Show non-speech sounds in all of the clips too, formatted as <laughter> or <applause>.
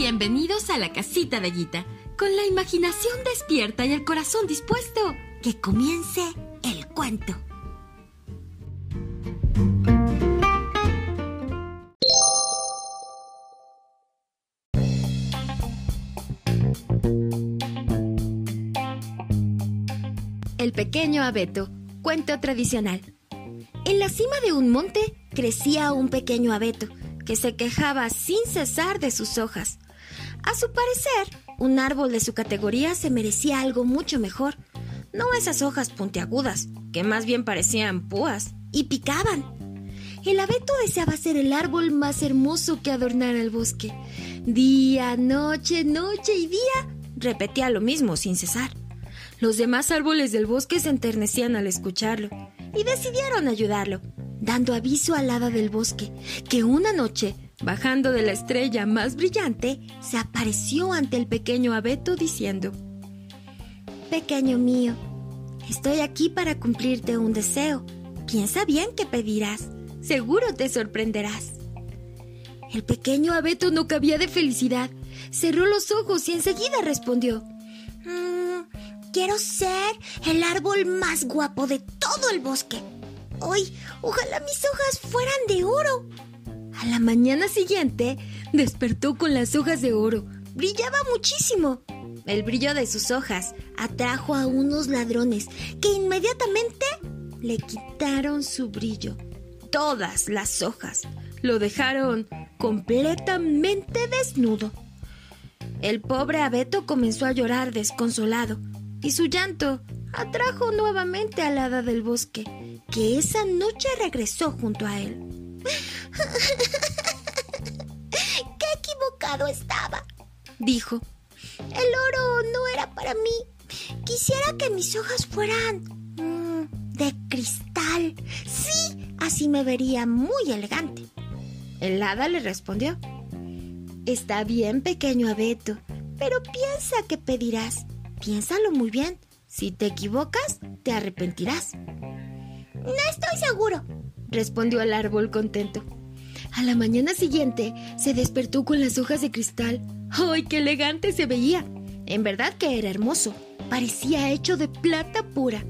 Bienvenidos a la casita de Guita. Con la imaginación despierta y el corazón dispuesto, que comience el cuento. El pequeño abeto, cuento tradicional. En la cima de un monte crecía un pequeño abeto que se quejaba sin cesar de sus hojas. A su parecer, un árbol de su categoría se merecía algo mucho mejor. No esas hojas puntiagudas, que más bien parecían púas, y picaban. El abeto deseaba ser el árbol más hermoso que adornara el bosque. Día, noche, noche y día repetía lo mismo sin cesar. Los demás árboles del bosque se enternecían al escucharlo y decidieron ayudarlo, dando aviso al hada del bosque que una noche, bajando de la estrella más brillante, se apareció ante el pequeño abeto diciendo, Pequeño mío, estoy aquí para cumplirte un deseo. Piensa bien qué pedirás. Seguro te sorprenderás. El pequeño abeto no cabía de felicidad. Cerró los ojos y enseguida respondió. Quiero ser el árbol más guapo de todo el bosque. Hoy, ojalá mis hojas fueran de oro. A la mañana siguiente, despertó con las hojas de oro. Brillaba muchísimo. El brillo de sus hojas atrajo a unos ladrones que inmediatamente le quitaron su brillo. Todas las hojas lo dejaron completamente desnudo. El pobre abeto comenzó a llorar desconsolado y su llanto atrajo nuevamente al hada del bosque, que esa noche regresó junto a él. ¡Qué equivocado estaba! dijo. El oro no era para mí. Quisiera que mis hojas fueran mm, de cristal. Sí, así me vería muy elegante. El hada le respondió. Está bien, pequeño abeto, pero piensa que pedirás. Piénsalo muy bien. Si te equivocas, te arrepentirás. No estoy seguro, respondió el árbol contento. A la mañana siguiente se despertó con las hojas de cristal. ¡Ay, qué elegante se veía! En verdad que era hermoso. Parecía hecho de plata pura.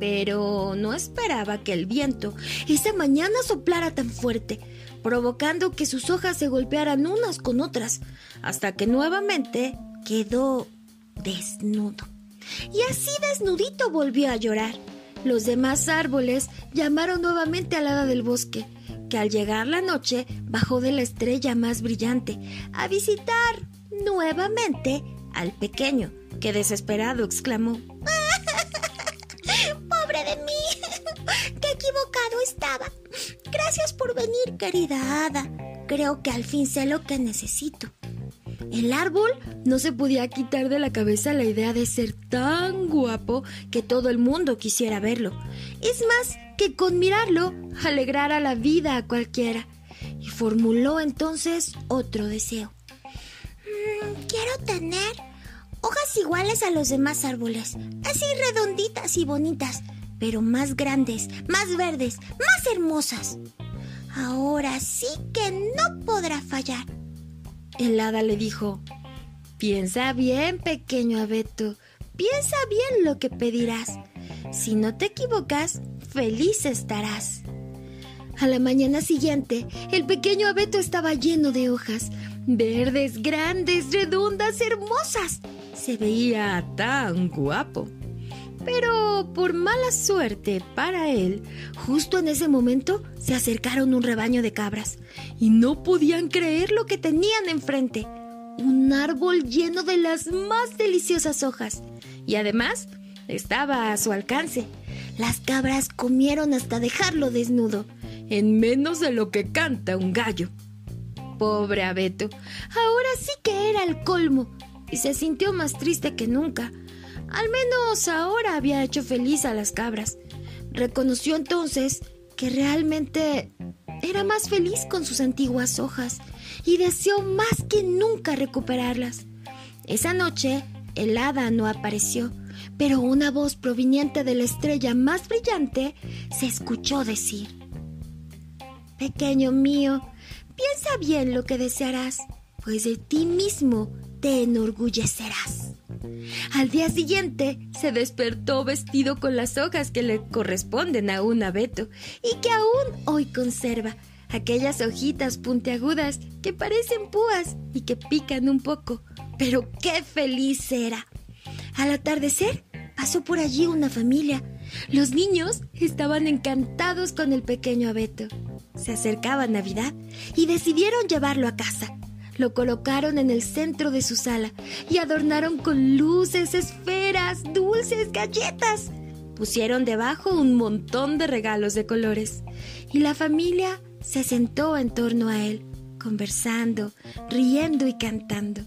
Pero no esperaba que el viento esa mañana soplara tan fuerte, provocando que sus hojas se golpearan unas con otras, hasta que nuevamente quedó desnudo. Y así desnudito volvió a llorar. Los demás árboles llamaron nuevamente al hada del bosque, que al llegar la noche bajó de la estrella más brillante a visitar nuevamente al pequeño, que desesperado exclamó <laughs> ¡Pobre de mí! <laughs> ¡Qué equivocado estaba! Gracias por venir, querida hada. Creo que al fin sé lo que necesito. El árbol no se podía quitar de la cabeza la idea de ser tan guapo que todo el mundo quisiera verlo. Es más, que con mirarlo alegrara la vida a cualquiera. Y formuló entonces otro deseo. Mm, quiero tener hojas iguales a los demás árboles, así redonditas y bonitas, pero más grandes, más verdes, más hermosas. Ahora sí que no podrá fallar. El hada le dijo, Piensa bien, pequeño abeto, piensa bien lo que pedirás. Si no te equivocas, feliz estarás. A la mañana siguiente, el pequeño abeto estaba lleno de hojas, verdes, grandes, redondas, hermosas. Se veía tan guapo. Pero por mala suerte para él, justo en ese momento se acercaron un rebaño de cabras y no podían creer lo que tenían enfrente. Un árbol lleno de las más deliciosas hojas. Y además estaba a su alcance. Las cabras comieron hasta dejarlo desnudo, en menos de lo que canta un gallo. Pobre abeto, ahora sí que era el colmo, y se sintió más triste que nunca al menos ahora había hecho feliz a las cabras. Reconoció entonces que realmente era más feliz con sus antiguas hojas y deseó más que nunca recuperarlas. Esa noche el hada no apareció, pero una voz proveniente de la estrella más brillante se escuchó decir, Pequeño mío, piensa bien lo que desearás. pues de ti mismo te enorgullecerás. Al día siguiente se despertó vestido con las hojas que le corresponden a un abeto y que aún hoy conserva aquellas hojitas puntiagudas que parecen púas y que pican un poco. Pero qué feliz era. Al atardecer pasó por allí una familia. Los niños estaban encantados con el pequeño abeto. Se acercaba Navidad y decidieron llevarlo a casa. Lo colocaron en el centro de su sala y adornaron con luces, esferas, dulces, galletas. Pusieron debajo un montón de regalos de colores y la familia se sentó en torno a él, conversando, riendo y cantando.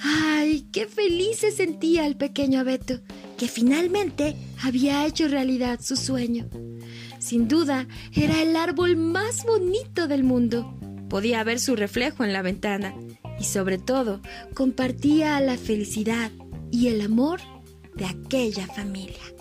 ¡Ay, qué feliz se sentía el pequeño abeto, que finalmente había hecho realidad su sueño! Sin duda, era el árbol más bonito del mundo. Podía ver su reflejo en la ventana y sobre todo compartía la felicidad y el amor de aquella familia.